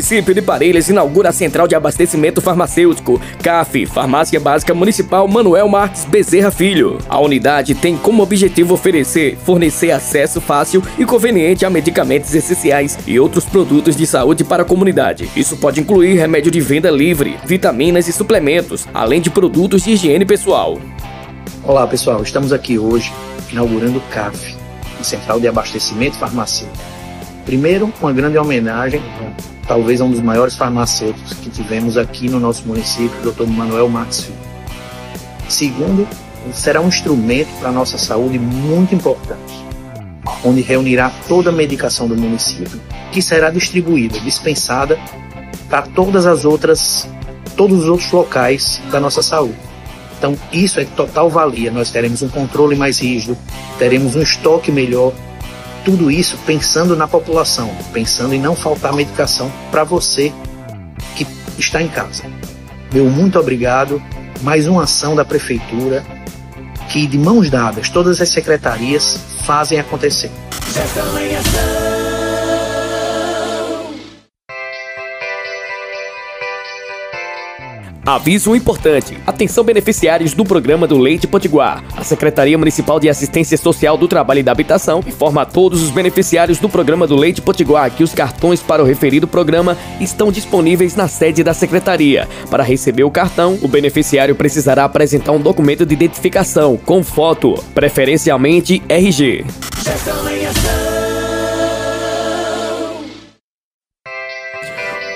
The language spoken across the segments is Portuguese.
município de Parelhas inaugura a Central de Abastecimento Farmacêutico, CAF, Farmácia Básica Municipal Manuel Marques Bezerra Filho. A unidade tem como objetivo oferecer, fornecer acesso fácil e conveniente a medicamentos essenciais e outros produtos de saúde para a comunidade. Isso pode incluir remédio de venda livre, vitaminas e suplementos, além de produtos de higiene pessoal. Olá pessoal, estamos aqui hoje inaugurando o CAF, Central de Abastecimento Farmacêutico. Primeiro, uma grande homenagem talvez um dos maiores farmacêuticos que tivemos aqui no nosso município, o Dr. Manuel Marques Filho. Segundo, será um instrumento para a nossa saúde muito importante, onde reunirá toda a medicação do município, que será distribuída, dispensada para todas as outras, todos os outros locais da nossa saúde. Então, isso é total valia. Nós teremos um controle mais rígido, teremos um estoque melhor tudo isso pensando na população, pensando em não faltar medicação para você que está em casa. Meu muito obrigado. Mais uma ação da prefeitura que, de mãos dadas, todas as secretarias fazem acontecer. Aviso importante. Atenção beneficiários do programa do Leite Potiguar. A Secretaria Municipal de Assistência Social do Trabalho e da Habitação informa a todos os beneficiários do programa do Leite Potiguar que os cartões para o referido programa estão disponíveis na sede da secretaria. Para receber o cartão, o beneficiário precisará apresentar um documento de identificação com foto, preferencialmente RG.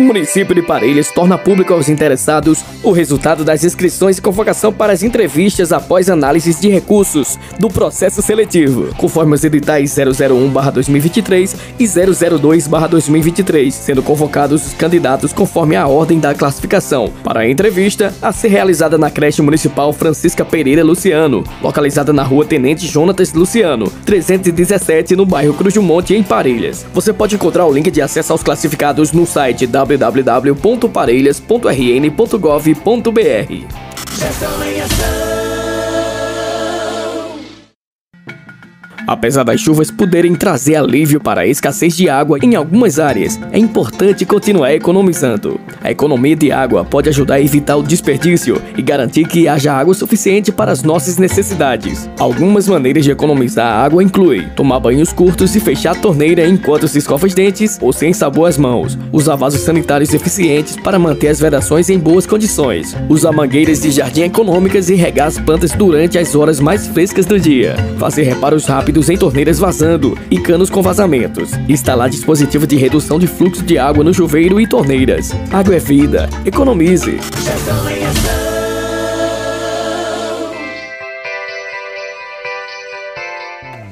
O município de Parelhas torna público aos interessados o resultado das inscrições e convocação para as entrevistas após análises de recursos do processo seletivo, conforme os editais 001/2023 e 002/2023, sendo convocados os candidatos conforme a ordem da classificação para a entrevista a ser realizada na creche municipal Francisca Pereira Luciano, localizada na Rua Tenente Jonatas Luciano, 317, no bairro Cruz do Monte, em Parelhas. Você pode encontrar o link de acesso aos classificados no site www www.parelhas.rn.gov.br. Apesar das chuvas poderem trazer alívio para a escassez de água em algumas áreas, é importante continuar economizando. A economia de água pode ajudar a evitar o desperdício e garantir que haja água suficiente para as nossas necessidades. Algumas maneiras de economizar água incluem tomar banhos curtos e fechar a torneira enquanto se escova os dentes ou sem sabor as mãos, usar vasos sanitários eficientes para manter as vedações em boas condições, usar mangueiras de jardim econômicas e regar as plantas durante as horas mais frescas do dia, fazer reparos rápidos em torneiras vazando e canos com vazamentos. Instalar dispositivo de redução de fluxo de água no chuveiro e torneiras. Água é vida. Economize.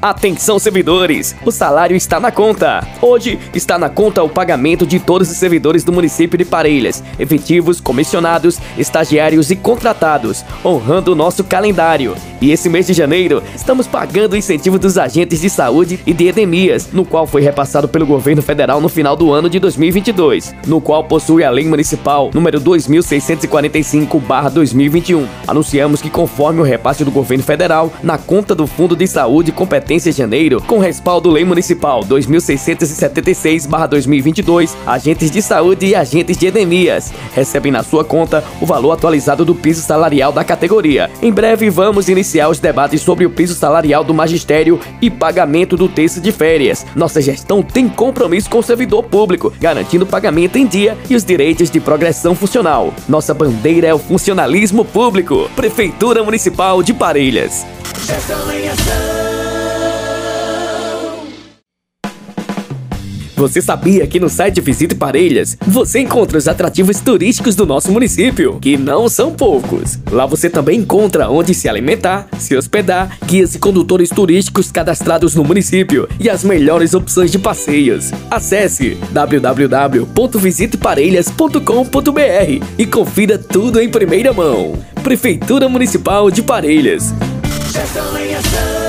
Atenção servidores, o salário está na conta. Hoje está na conta o pagamento de todos os servidores do município de Parelhas, efetivos, comissionados, estagiários e contratados, honrando o nosso calendário. E esse mês de janeiro, estamos pagando o incentivo dos agentes de saúde e de endemias, no qual foi repassado pelo governo federal no final do ano de 2022, no qual possui a lei municipal número 2645/2021. Anunciamos que conforme o repasse do governo federal na conta do Fundo de Saúde competente Competência Janeiro, com respaldo Lei Municipal 2676-2022, agentes de saúde e agentes de endemias recebem na sua conta o valor atualizado do piso salarial da categoria. Em breve vamos iniciar os debates sobre o piso salarial do magistério e pagamento do terço de férias. Nossa gestão tem compromisso com o servidor público, garantindo pagamento em dia e os direitos de progressão funcional. Nossa bandeira é o funcionalismo público. Prefeitura Municipal de Parelhas. Você sabia que no site Visite Parelhas você encontra os atrativos turísticos do nosso município, que não são poucos. Lá você também encontra onde se alimentar, se hospedar, guias e condutores turísticos cadastrados no município e as melhores opções de passeios. Acesse www.visiteparelhas.com.br e confira tudo em primeira mão. Prefeitura Municipal de Parelhas. Gestão em ação.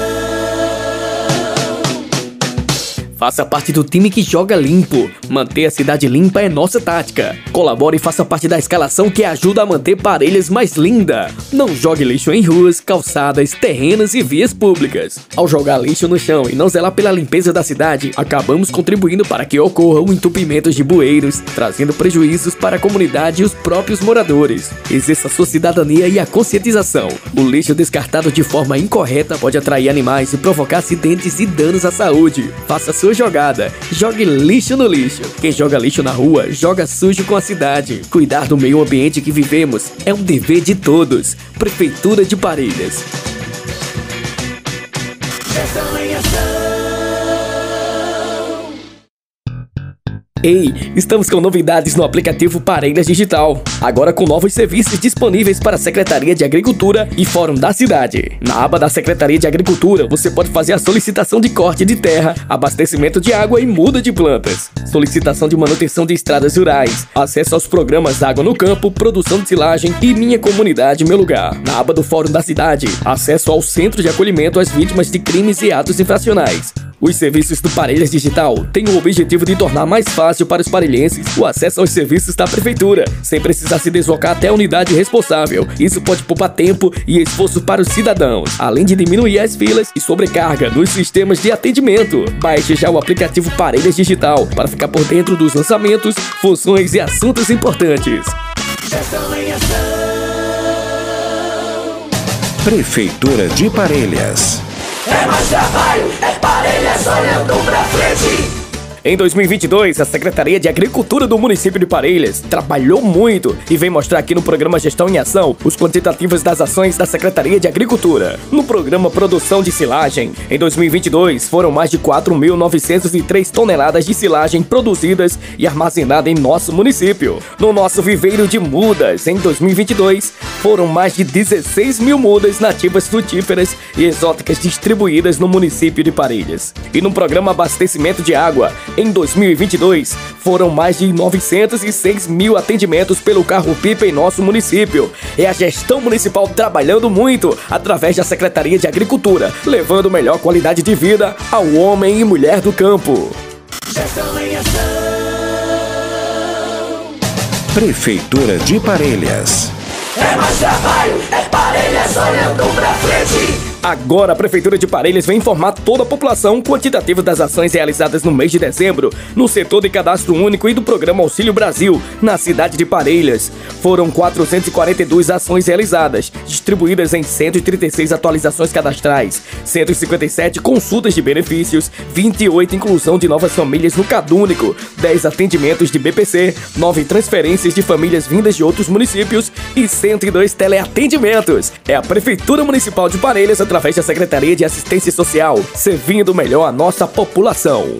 Faça parte do time que joga limpo. Manter a cidade limpa é nossa tática. Colabore e faça parte da escalação que ajuda a manter Parelhas mais linda. Não jogue lixo em ruas, calçadas, terrenos e vias públicas. Ao jogar lixo no chão e não zelar pela limpeza da cidade, acabamos contribuindo para que ocorram entupimentos de bueiros, trazendo prejuízos para a comunidade e os próprios moradores. Exerça sua cidadania e a conscientização. O lixo descartado de forma incorreta pode atrair animais e provocar acidentes e danos à saúde. Faça sua sua jogada. Jogue lixo no lixo. Quem joga lixo na rua, joga sujo com a cidade. Cuidar do meio ambiente que vivemos é um dever de todos. Prefeitura de Parelhas. Ei, estamos com novidades no aplicativo Parelhas Digital. Agora com novos serviços disponíveis para a Secretaria de Agricultura e Fórum da Cidade. Na aba da Secretaria de Agricultura, você pode fazer a solicitação de corte de terra, abastecimento de água e muda de plantas, solicitação de manutenção de estradas rurais, acesso aos programas Água no Campo, produção de silagem e Minha Comunidade, Meu Lugar. Na aba do Fórum da Cidade, acesso ao Centro de Acolhimento às Vítimas de Crimes e Atos Infracionais. Os serviços do Parelhas Digital têm o objetivo de tornar mais fácil para os parelhenses o acesso aos serviços da Prefeitura, sem precisar se deslocar até a unidade responsável. Isso pode poupar tempo e esforço para os cidadãos, além de diminuir as filas e sobrecarga nos sistemas de atendimento. Baixe já o aplicativo Parelhas Digital para ficar por dentro dos lançamentos, funções e assuntos importantes. Prefeitura de Parelhas. É mais trabalho, é parelhas olhando pra frente. Em 2022, a Secretaria de Agricultura do município de Parelhas trabalhou muito e vem mostrar aqui no programa Gestão em Ação os quantitativos das ações da Secretaria de Agricultura. No programa Produção de Silagem, em 2022 foram mais de 4.903 toneladas de silagem produzidas e armazenadas em nosso município. No nosso viveiro de mudas, em 2022 foram mais de 16 mil mudas nativas frutíferas e exóticas distribuídas no município de Parelhas. E no programa Abastecimento de Água, em 2022, foram mais de 906 mil atendimentos pelo carro-pipa em nosso município. É a gestão municipal trabalhando muito através da Secretaria de Agricultura, levando melhor qualidade de vida ao homem e mulher do campo. Prefeitura de Parelhas. É mais trabalho, é Parelhas olhando pra frente. Agora a Prefeitura de Parelhas vem informar toda a população quantitativo das ações realizadas no mês de dezembro no setor de cadastro único e do programa Auxílio Brasil, na cidade de Parelhas. Foram 442 ações realizadas, distribuídas em 136 atualizações cadastrais, 157 consultas de benefícios, 28 inclusão de novas famílias no Cadúnico, 10 atendimentos de BPC, 9 transferências de famílias vindas de outros municípios e 102 teleatendimentos. É a Prefeitura Municipal de Parelhas através da Secretaria de Assistência Social, servindo melhor a nossa população.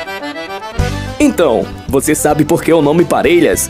Então, você sabe por que o nome Parelhas?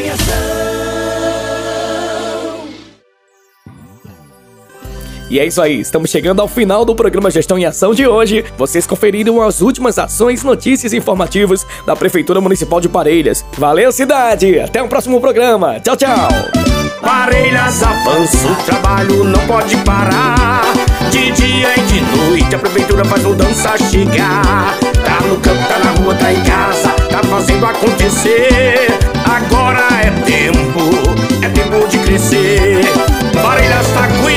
em ação. E é isso aí, estamos chegando ao final do programa Gestão em Ação de hoje. Vocês conferiram as últimas ações, notícias e informativos da Prefeitura Municipal de Parelhas. Valeu, cidade! Até o próximo programa. Tchau, tchau! Parelhas avança, o trabalho não pode parar. De dia e de noite a prefeitura faz mudança chegar. Tá no campo, tá na rua, tá em casa, tá fazendo acontecer. Agora é tempo, é tempo de crescer. Parelhas tá cuidando